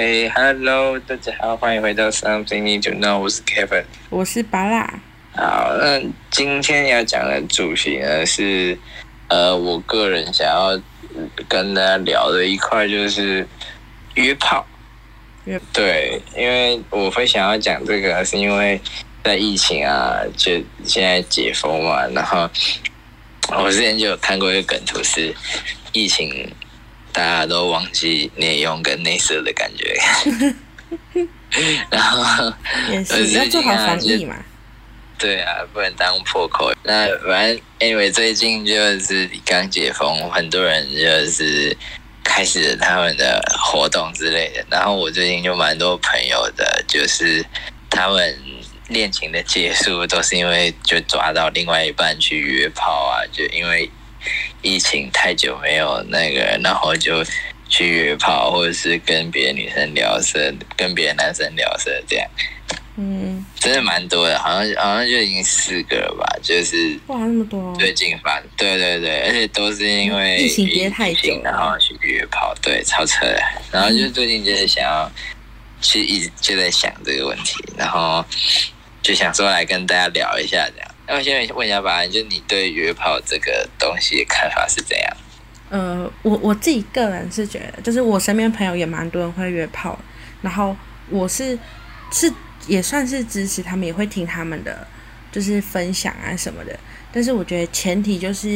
OK，Hello，大家好，欢迎回到 Something Need to Know，我是 Kevin，我是巴拉。好，那今天要讲的主题呢是，呃，我个人想要跟大家聊的一块就是约炮。约对，因为我会想要讲这个，是因为在疫情啊，就现在解封嘛，然后我之前就有看过一个梗图，是疫情。大家都忘记内用跟内射的感觉，然后也是要做好防疫嘛。对啊，不能当破口。那反正 anyway，最近就是刚解封，很多人就是开始他们的活动之类的。然后我最近就蛮多朋友的，就是他们恋情的结束都是因为就抓到另外一半去约炮啊，就因为。疫情太久没有那个，然后就去约炮，或者是跟别的女生聊色，跟别的男生聊色，这样，嗯，真的蛮多的，好像好像就已经四个了吧，就是哇那么多，最近发，对对对，而且都是因为疫情憋太久，然后去约炮，对，超扯。的，然后就最近就是想要去一直就在想这个问题，然后就想说来跟大家聊一下这样。那我现在问一下吧，就你对约炮这个东西的看法是怎样？呃，我我自己个人是觉得，就是我身边朋友也蛮多人会约炮，然后我是是也算是支持他们，也会听他们的就是分享啊什么的。但是我觉得前提就是，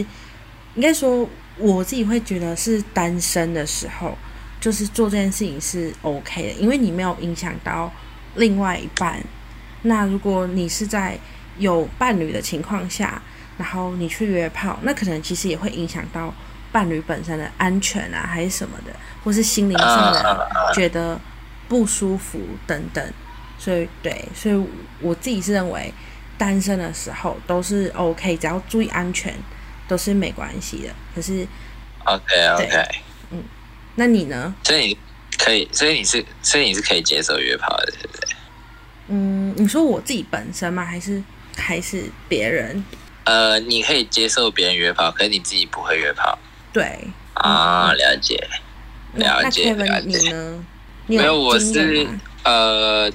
应该说我自己会觉得是单身的时候，就是做这件事情是 OK 的，因为你没有影响到另外一半。那如果你是在有伴侣的情况下，然后你去约炮，那可能其实也会影响到伴侣本身的安全啊，还是什么的，或是心灵上的觉得不舒服等等。所以，对，所以我自己是认为，单身的时候都是 OK，只要注意安全，都是没关系的。可是，OK OK，嗯，那你呢？所以你可以，所以你是，所以你是可以接受约炮的，对不对？嗯，你说我自己本身吗？还是？还是别人？呃，你可以接受别人约炮，可是你自己不会约炮。对啊，了解，了解，了解。你呢？没有，我是呃，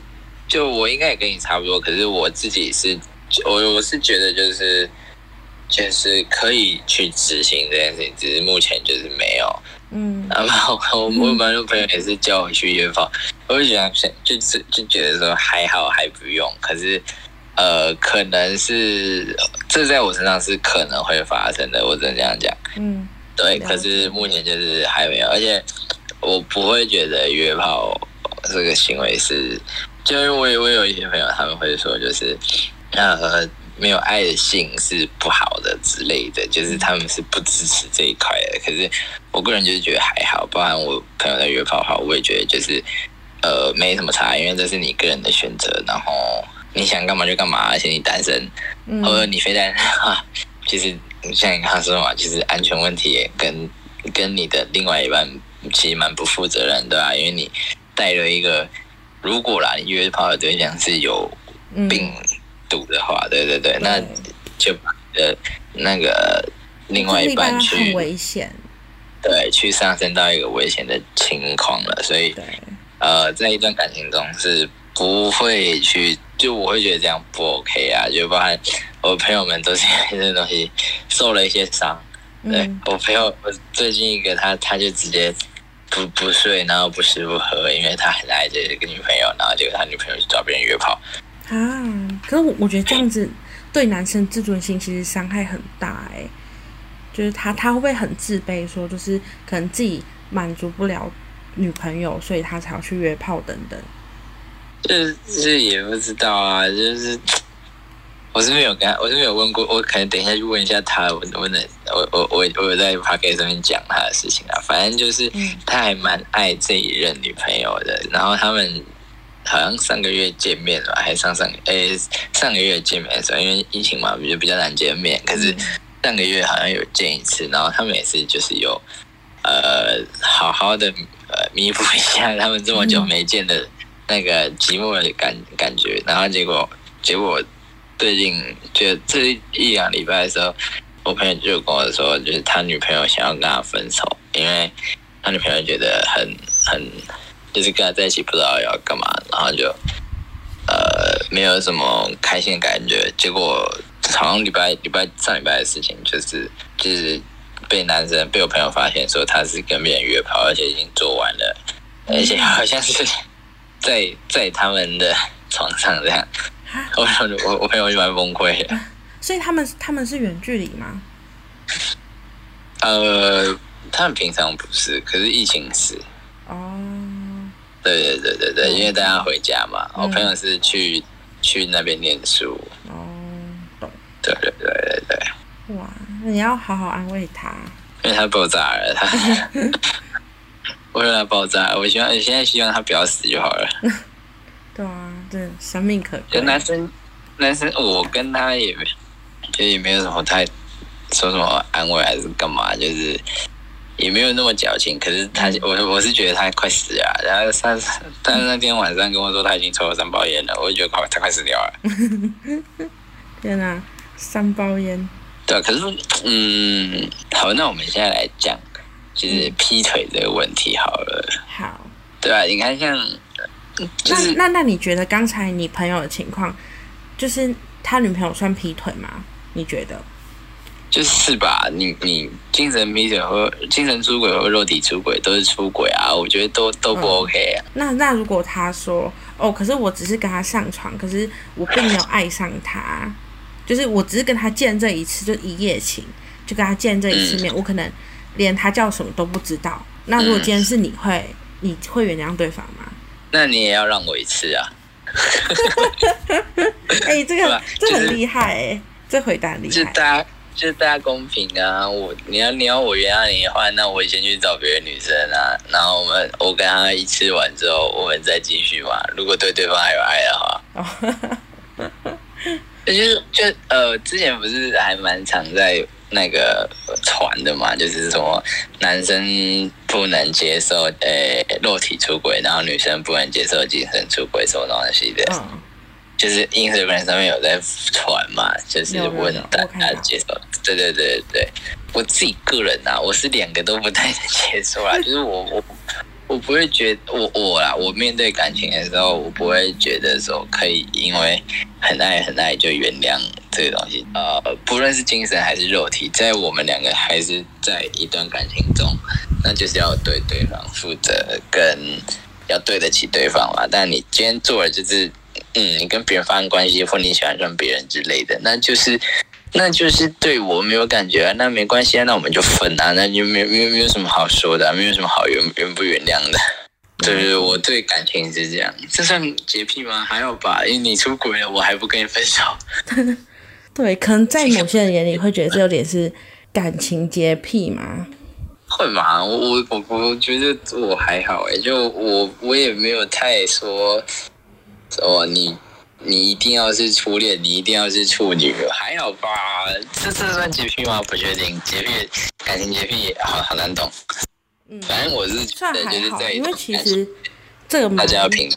就我应该也跟你差不多，可是我自己是，我我是觉得就是就是可以去执行这件事情，只是目前就是没有。嗯，然后我我蛮多朋友也是叫我去约炮，我就想就是就觉得说还好还不用，可是。呃，可能是这在我身上是可能会发生的，我只能这样讲。嗯，对。可是目前就是还没有，而且我不会觉得约炮这个行为是，就因为我有我有一些朋友他们会说，就是呃没有爱的性是不好的之类的，就是他们是不支持这一块的。可是我个人就是觉得还好，包含我朋友在约炮的话，我也觉得就是呃没什么差，因为这是你个人的选择，然后。你想干嘛就干嘛，而且你单身，或者你非单身的话，其实像你刚刚说嘛，其实安全问题也跟跟你的另外一半其实蛮不负责任，对吧？因为你带了一个，如果啦，你约炮的对象是有病毒的话，对对对，那就呃那个另外一半去危险，对，去上升到一个危险的情况了，所以呃，在一段感情中是不会去。就我会觉得这样不 OK 啊，就包含我朋友们都是因为这东西受了一些伤。对、嗯、我朋友，我最近一个他，他就直接不不睡，然后不吃不喝，因为他很爱这个女朋友，然后结果他女朋友去找别人约炮。啊，可是我我觉得这样子对男生自尊心其实伤害很大哎、欸，就是他他会不会很自卑，说就是可能自己满足不了女朋友，所以他才要去约炮等等。就是也不知道啊，就是 我是没有跟他，我是没有问过，我可能等一下去问一下他，我问的，我我我我有在 podcast 上面讲他的事情啊，反正就是他还蛮爱这一任女朋友的，然后他们好像上个月见面了，还上上诶、欸、上个月见面的时候，因为疫情嘛，比较比较难见面，可是上个月好像有见一次，然后他们也是就是有呃好好的呃弥补一下他们这么久没见的。那个寂寞的感感觉，然后结果结果最近就这一两礼拜的时候，我朋友就跟我说，就是他女朋友想要跟他分手，因为他女朋友觉得很很就是跟他在一起不知道要干嘛，然后就呃没有什么开心的感觉。结果好像礼拜礼拜上礼拜的事情，就是就是被男生被我朋友发现说他是跟别人约炮，而且已经做完了，而且好像是在在他们的床上这样。我我我朋友就蛮崩溃的。所以他们他们是远距离吗？呃，他们平常不是，可是疫情是。哦。对对对对对，因为大家回家嘛。嗯、我朋友是去去那边念书。哦，懂。对对对对对。哇，那你要好好安慰他。因为他爆炸了，他。为了他爆炸，我希望现在希望他不要死就好了。对啊，对，生命可贵。男生，男生，我跟他也没。就也没有什么太说什么安慰还是干嘛，就是也没有那么矫情。可是他，我我是觉得他快死了。然后他他那天晚上跟我说他已经抽了三包烟了，我就觉得快他快死掉了。天哪，三包烟！对，可是嗯，好，那我们现在来讲，就是劈腿这个问题好了。好，对啊，你看像，就是、那那那你觉得刚才你朋友的情况，就是他女朋友算劈腿吗？你觉得？就是吧，你你精神劈腿和精神出轨和肉体出轨都是出轨啊，我觉得都都不 OK 啊。嗯、那那如果他说哦，可是我只是跟他上床，可是我并没有爱上他，就是我只是跟他见这一次，就一夜情，就跟他见这一次面，嗯、我可能连他叫什么都不知道。那如果今天是你会，嗯、你会原谅对方吗？那你也要让我一次啊！哎、欸，这个、就是、这很厉害哎、欸。这回答厉害，就大家就大家公平啊！我你要你要我原谅你的话，那我先去找别的女生啊。然后我们我跟她一次完之后，我们再继续嘛。如果对对方还有爱的话，哦，就是就呃，之前不是还蛮常在那个传的嘛，就是什么男生不能接受呃肉体出轨，然后女生不能接受精神出轨，什么东西的。嗯。就是 Instagram 上面有在传嘛，就是问大家接受，对对对对，我自己个人啊，我是两个都不太能接受啦，就是我我我不会觉得我我啦，我面对感情的时候，我不会觉得说可以因为很爱很爱就原谅这个东西，呃，不论是精神还是肉体，在我们两个还是在一段感情中，那就是要对对方负责，跟要对得起对方嘛。但你今天做的就是。嗯，你跟别人发生关系，或你喜欢上别人之类的，那就是，那就是对我没有感觉啊，那没关系啊，那我们就分啊，那就没没没有什么好说的，没有什么好原原不原谅的。对对，我对感情是这样，这算洁癖吗？还好吧，因为你出轨了，我还不跟你分手。对，可能在某些人眼里会觉得这有点是感情洁癖吗？会吗？我我我我觉得我还好哎，就我我也没有太说。哦，你你一定要是初恋，你一定要是处女，还好吧？这这算洁癖吗？不确定，洁癖，感情洁癖，好好难懂。嗯，反正我是觉得就是在因为其实这个大家要平。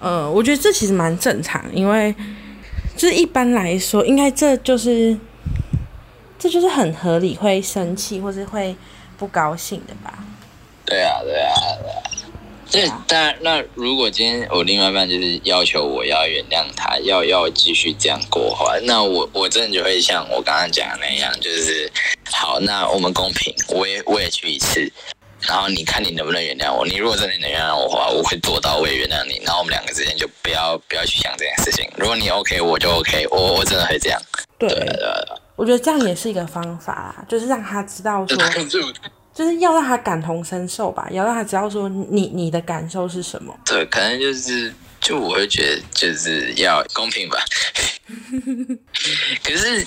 呃，我觉得这其实蛮正常，因为就是一般来说，应该这就是这就是很合理，会生气或是会不高兴的吧？对啊，对啊，对啊。这当然，那如果今天我另外一半就是要求我要原谅他，要要继续这样过的话，那我我真的就会像我刚刚讲的那样，就是好，那我们公平，我也我也去一次，然后你看你能不能原谅我。你如果真的能原谅我的话，我会做到，我也原谅你。然后我们两个之间就不要不要去想这件事情。如果你 OK，我就 OK，我我真的会这样。对，对，对，我觉得这样也是一个方法啦，就是让他知道说。就是要让他感同身受吧，要让他知道说你你的感受是什么。对，可能就是就我会觉得就是要公平吧。可是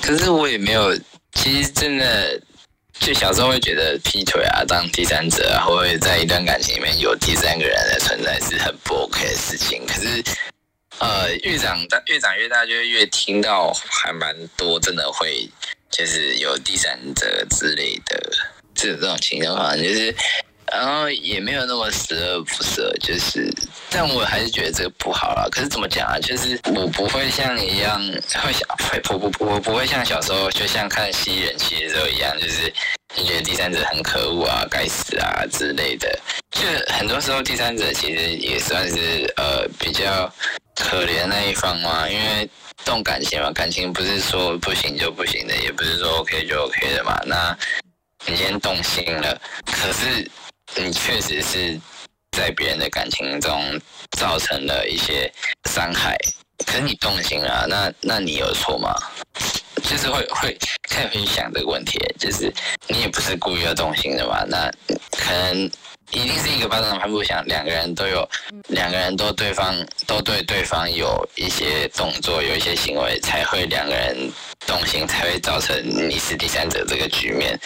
可是我也没有，其实真的就小时候会觉得劈腿啊，当第三者啊，或者在一段感情里面有第三个人的存在是很不 OK 的事情。可是呃，越长大越长越大，就越听到还蛮多，真的会就是有第三者之类的。这种情况就是，然后也没有那么十恶不赦，就是，但我还是觉得这个不好啦。可是怎么讲啊？就是我不会像你一样会想，会不不不，我不会像小时候就像看吸人气的时候一样，就是你觉得第三者很可恶啊、该死啊之类的。就很多时候第三者其实也算是呃比较可怜那一方嘛，因为动感情嘛，感情不是说不行就不行的，也不是说 OK 就 OK 的嘛。那你先动心了，可是你确实是在别人的感情中造成了一些伤害，可是你动心了，那那你有错吗？就是会会开始会想这个问题，就是你也不是故意要动心的嘛，那可能一定是一个巴掌拍不响，两个人都有，两个人都对方都对对方有一些动作，有一些行为，才会两个人动心，才会造成你是第三者这个局面。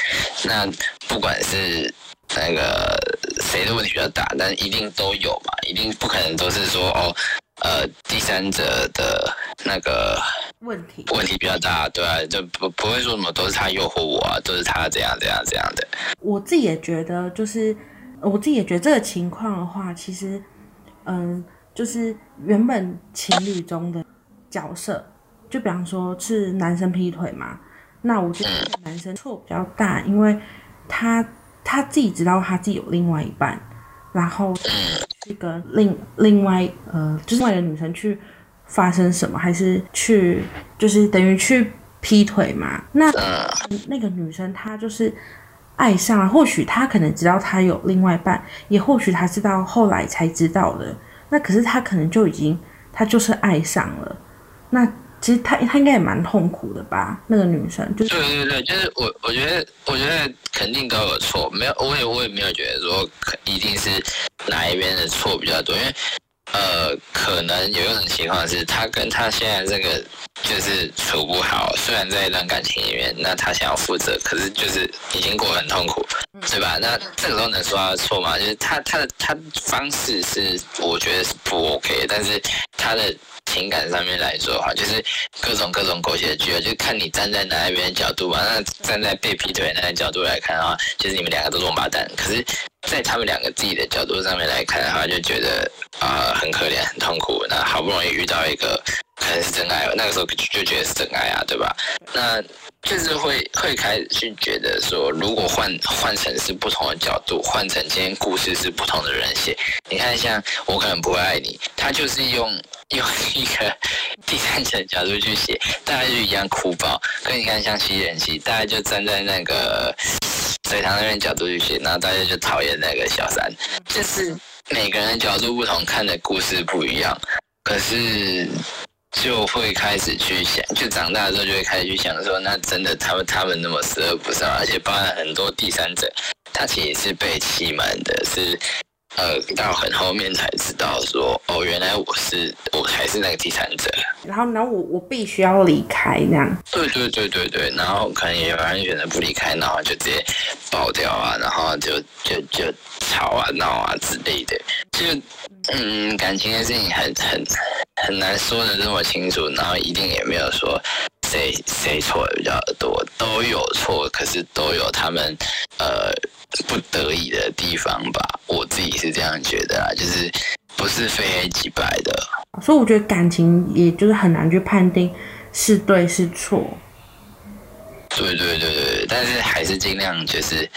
那不管是那个谁的问题比较大，但一定都有嘛，一定不可能都是说哦。呃，第三者的那个问题问题比较大，对啊，就不不会说什么都是他诱惑我啊，都是他这样这样这样的。我自己也觉得，就是我自己也觉得这个情况的话，其实，嗯，就是原本情侣中的角色，就比方说是男生劈腿嘛，那我觉得男生错比较大，因为他他自己知道他自己有另外一半。然后这个另另外呃，就是另外的女生去发生什么，还是去就是等于去劈腿嘛？那那个女生她就是爱上了，或许她可能知道她有另外一半，也或许她知道后来才知道的。那可是她可能就已经她就是爱上了。那其实她她应该也蛮痛苦的吧？那个女生就是对对对，就是我我觉得我觉得。肯定都有错，没有，我也我也没有觉得说一定是哪一边的错比较多，因为呃，可能有一种情况是他跟他现在这个就是处不好，虽然在一段感情里面，那他想要负责，可是就是已经过得很痛苦，对吧？那这个时候能说他的错吗？就是他他的他方式是我觉得是不 OK，但是他的。情感上面来说的话，就是各种各种狗血剧啊，就看你站在哪一边的角度吧。那站在被劈腿那个角度来看的话，就是你们两个都是王八蛋。可是，在他们两个自己的角度上面来看的话，就觉得啊、呃、很可怜、很痛苦。那好不容易遇到一个可能是真爱，那个时候就觉得是真爱啊，对吧？那就是会会开始去觉得说，如果换换成是不同的角度，换成今天故事是不同的人写，你看像我可能不会爱你，他就是用。用一个 第三者角度去写，大家就一样哭爆。跟你看像吸人气，大家就站在那个水塘那边角度去写，然后大家就讨厌那个小三。就是每个人角度不同，看的故事不一样，可是就会开始去想，就长大的时候就会开始去想说，那真的他们他们那么十恶不赦，而且包含很多第三者，他其实是被欺瞒的，是。呃，到很后面才知道说，哦，原来我是我才是那个第三者。然后，然后我我必须要离开这样。对对对对对，然后可能也有人选择不离开，然后就直接爆掉啊，然后就就就吵啊闹啊之类的。就嗯，感情的事情很很很难说的这么清楚，然后一定也没有说谁谁错的比较多，都有错，可是都有他们呃。不得已的地方吧，我自己是这样觉得啊，就是不是非黑即白的。所以我觉得感情也就是很难去判定是对是错。对对对对，但是还是尽量就是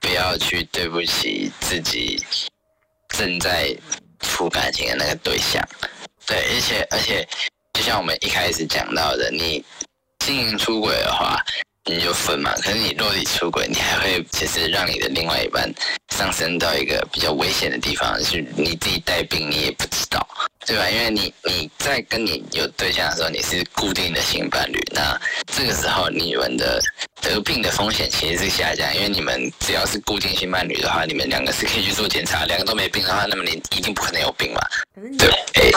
不要去对不起自己正在处感情的那个对象。对，而且而且，就像我们一开始讲到的，你经营出轨的话。你就分嘛，可是你落地出轨，你还会其实让你的另外一半上升到一个比较危险的地方，是你自己带病，你也不知道，对吧？因为你你在跟你有对象的时候，你是固定的性伴侣，那这个时候你们的得病的风险其实是下降，因为你们只要是固定性伴侣的话，你们两个是可以去做检查，两个都没病的话，那么你一定不可能有病嘛，对，哎，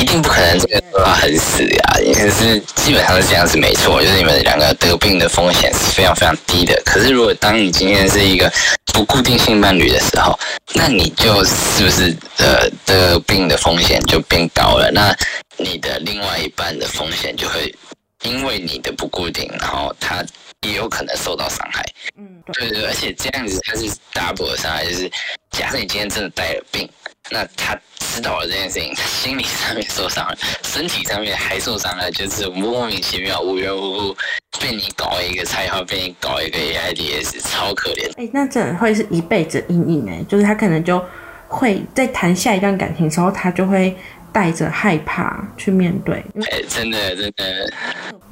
一定不可能这个说话很死呀，也是基本上是这样子没错，就是你们两个得病的风险是非常非常低的。可是如果当你今天是一个不固定性伴侣的时候，那你就是不是呃得病的风险就变高了？那你的另外一半的风险就会因为你的不固定，然后他。也有可能受到伤害，嗯，对对，而且这样子它是 double 的伤害，就是假设你今天真的带了病，那他知道了这件事情，他心理上面受伤了，身体上面还受伤了，就是莫名其妙、无缘无故被你搞一个菜号，被你搞一个 AIDS，超可怜。哎、欸，那真的会是一辈子阴影哎，就是他可能就会在谈下一段感情的时候，他就会带着害怕去面对。哎、欸，真的真的，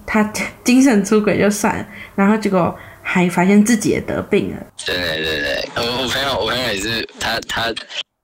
他精神出轨就算了，然后结果还发现自己也得病了。对对对对，我我朋友我朋友也是，他他。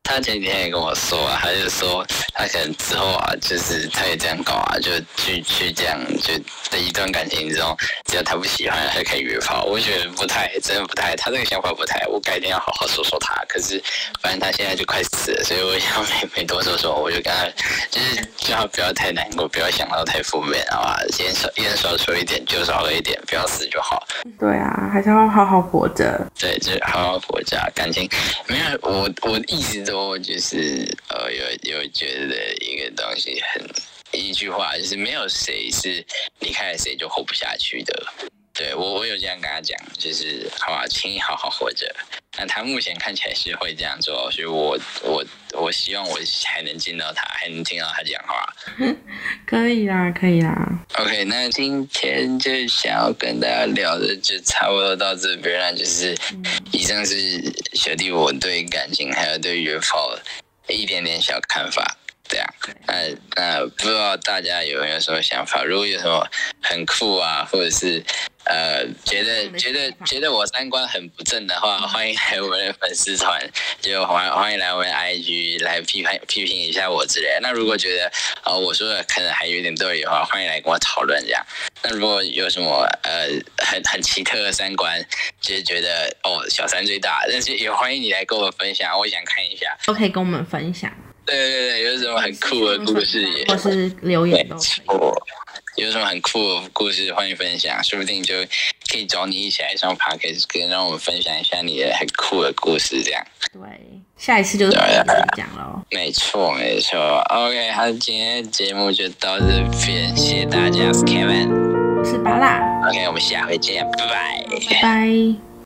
他前几天也跟我说啊，他就说他可能之后啊，就是他也这样搞啊，就去去这样，就在一段感情中，只要他不喜欢，他可以约炮。我觉得不太，真的不太，他这个想法不太。我改天要好好说说他。可是反正他现在就快死了，所以我想没没多说说，我就跟他就是最好不要太难过，不要想到太负面，好吧？烟少烟少说一点，酒少喝一点，不要死就好。对啊，还是要好好活着。对，就是好好活着。感情没有我，我一直都。我就是呃，有有觉得一个东西很一句话，就是没有谁是离开了谁就活不下去的。对我，我有这样跟他讲，就是好吧，请你好好活着。那他目前看起来是会这样做，所以我我我希望我还能见到他，还能听到他讲话。可以啦，可以啦。OK，那今天就想要跟大家聊的就差不多到这边了，就是以上是小弟我对感情还有对约炮一点点小看法。这样，那那不知道大家有没有什么想法？如果有什么很酷啊，或者是呃觉得觉得觉得我三观很不正的话，欢迎来我们的粉丝团，就欢欢迎来我们的 IG 来批判批评一下我之类的。那如果觉得呃我说的可能还有点对的话，欢迎来跟我讨论这样。那如果有什么呃很很奇特的三观，就是觉得哦小三最大，但是也欢迎你来跟我分享，我想看一下，都可以跟我们分享。对对对，有什么很酷的故事也，或是留言都可以。有什么很酷的故事，欢迎分享，说不定就可以找你一起来上 podcast，跟让我们分享一下你的很酷的故事，这样。对，下一次就是这样讲喽。没错没错，OK，好，今天的节目就到这边，谢谢大家，我是 Kevin，我是巴拉，OK，我们下回见，拜拜，拜拜。